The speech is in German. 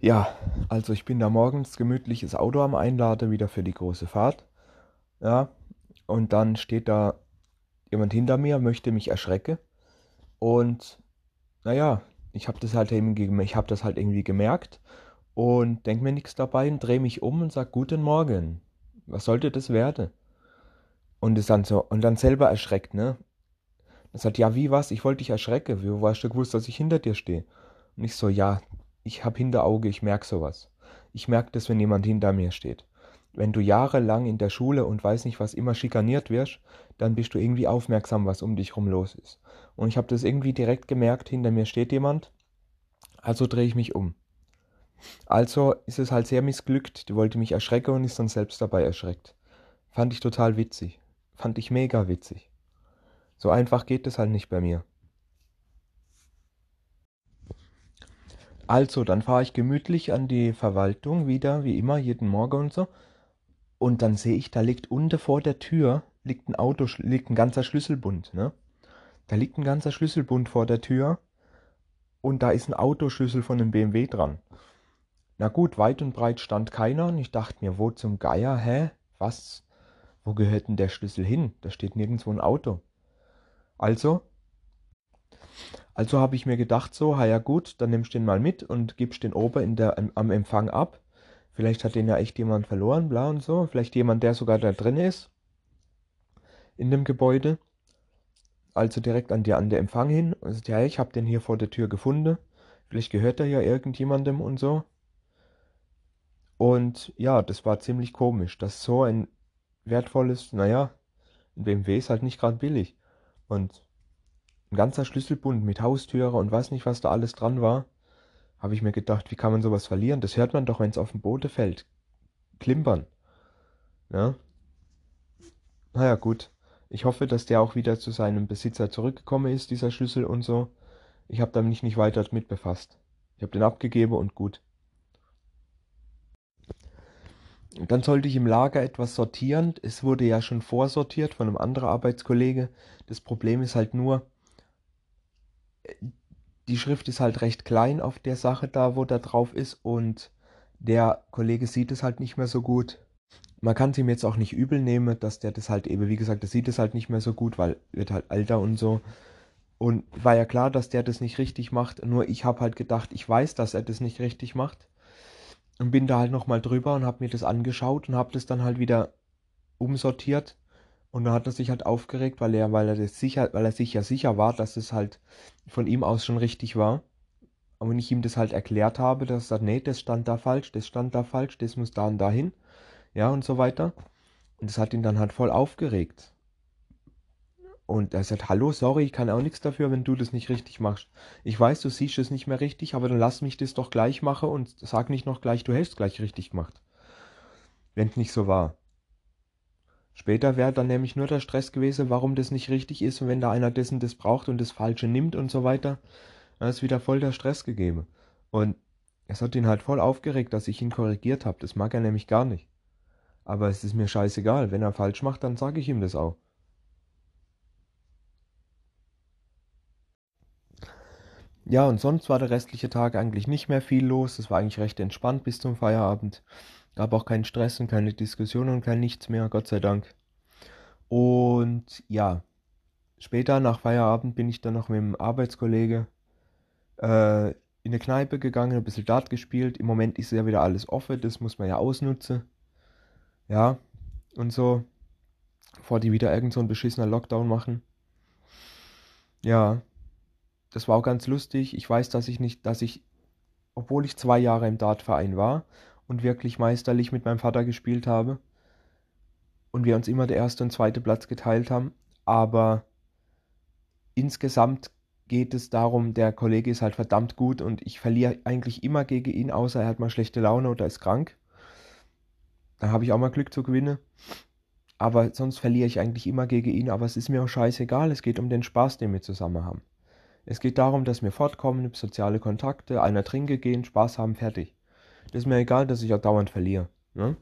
Ja, also ich bin da morgens gemütliches Auto am Einladen, wieder für die große Fahrt. Ja, und dann steht da jemand hinter mir, möchte mich erschrecken. Und naja, ich habe das halt habe das halt irgendwie gemerkt und denke mir nichts dabei und drehe mich um und sage Guten Morgen. Was sollte das werden? Und ist dann so, und dann selber erschreckt, ne? Er sagt, ja, wie was? Ich wollte dich erschrecken. Wie hast du gewusst, dass ich hinter dir stehe? Und ich so, ja, ich hab Hinterauge, ich merk sowas. Ich merk das, wenn jemand hinter mir steht. Wenn du jahrelang in der Schule und weiß nicht was immer schikaniert wirst, dann bist du irgendwie aufmerksam, was um dich rum los ist. Und ich habe das irgendwie direkt gemerkt, hinter mir steht jemand, also drehe ich mich um. Also ist es halt sehr missglückt, die wollte mich erschrecken und ist dann selbst dabei erschreckt. Fand ich total witzig. Fand ich mega witzig. So einfach geht es halt nicht bei mir. Also, dann fahre ich gemütlich an die Verwaltung wieder, wie immer, jeden Morgen und so. Und dann sehe ich, da liegt unten vor der Tür, liegt ein Auto, liegt ein ganzer Schlüsselbund, ne? Da liegt ein ganzer Schlüsselbund vor der Tür und da ist ein Autoschlüssel von einem BMW dran. Na gut, weit und breit stand keiner und ich dachte mir, wo zum Geier, hä? Was? Wo gehört denn der Schlüssel hin? Da steht nirgendwo ein Auto. Also, also habe ich mir gedacht, so, ha ja gut, dann nimmst du den mal mit und gibst den oben in der, am Empfang ab. Vielleicht hat den ja echt jemand verloren, bla und so. Vielleicht jemand, der sogar da drin ist. In dem Gebäude. Also direkt an der, an der Empfang hin. Also, ja, ich habe den hier vor der Tür gefunden. Vielleicht gehört er ja irgendjemandem und so. Und ja, das war ziemlich komisch, dass so ein wertvolles, naja, ein BMW ist halt nicht gerade billig. Und ein ganzer Schlüsselbund mit Haustüre und weiß nicht, was da alles dran war, habe ich mir gedacht, wie kann man sowas verlieren? Das hört man doch, wenn es auf dem Boden fällt. Klimpern. Ja. Naja, gut. Ich hoffe, dass der auch wieder zu seinem Besitzer zurückgekommen ist, dieser Schlüssel und so. Ich habe damit nicht weiter mit befasst. Ich habe den abgegeben und gut. Dann sollte ich im Lager etwas sortieren. Es wurde ja schon vorsortiert von einem anderen Arbeitskollege. Das Problem ist halt nur, die Schrift ist halt recht klein auf der Sache da, wo da drauf ist und der Kollege sieht es halt nicht mehr so gut. Man kann es ihm jetzt auch nicht übel nehmen, dass der das halt eben, wie gesagt, der sieht es halt nicht mehr so gut, weil wird halt alter und so. Und war ja klar, dass der das nicht richtig macht. Nur ich habe halt gedacht, ich weiß, dass er das nicht richtig macht. Und bin da halt nochmal drüber und habe mir das angeschaut und habe das dann halt wieder umsortiert. Und dann hat er sich halt aufgeregt, weil er, weil er das sicher, weil er sich ja sicher war, dass es halt von ihm aus schon richtig war. Und wenn ich ihm das halt erklärt habe, dass er sagt, nee, das stand da falsch, das stand da falsch, das muss da und dahin. Ja, und so weiter. Und das hat ihn dann halt voll aufgeregt. Und er sagt, hallo, sorry, ich kann auch nichts dafür, wenn du das nicht richtig machst. Ich weiß, du siehst es nicht mehr richtig, aber dann lass mich das doch gleich machen und sag nicht noch gleich, du hast es gleich richtig gemacht. Wenn es nicht so war. Später wäre dann nämlich nur der Stress gewesen, warum das nicht richtig ist und wenn da einer dessen das braucht und das Falsche nimmt und so weiter, dann ist wieder voll der Stress gegeben. Und es hat ihn halt voll aufgeregt, dass ich ihn korrigiert habe. Das mag er nämlich gar nicht. Aber es ist mir scheißegal. Wenn er falsch macht, dann sage ich ihm das auch. Ja, und sonst war der restliche Tag eigentlich nicht mehr viel los. Es war eigentlich recht entspannt bis zum Feierabend. Gab auch keinen Stress und keine Diskussion und kein nichts mehr, Gott sei Dank. Und ja, später nach Feierabend bin ich dann noch mit dem Arbeitskollege äh, in eine Kneipe gegangen, ein bisschen Dart gespielt. Im Moment ist ja wieder alles offen, das muss man ja ausnutzen. Ja, und so, bevor die wieder irgend so ein beschissener Lockdown machen. Ja, das war auch ganz lustig. Ich weiß, dass ich nicht, dass ich, obwohl ich zwei Jahre im Dartverein war und wirklich meisterlich mit meinem Vater gespielt habe und wir uns immer der erste und zweite Platz geteilt haben, aber insgesamt geht es darum, der Kollege ist halt verdammt gut und ich verliere eigentlich immer gegen ihn, außer er hat mal schlechte Laune oder ist krank. Da habe ich auch mal Glück zu gewinnen. Aber sonst verliere ich eigentlich immer gegen ihn, aber es ist mir auch scheißegal, es geht um den Spaß, den wir zusammen haben. Es geht darum, dass wir fortkommen, soziale Kontakte, einer trinken gehen, Spaß haben, fertig. Das ist mir egal, dass ich auch dauernd verliere. Ne?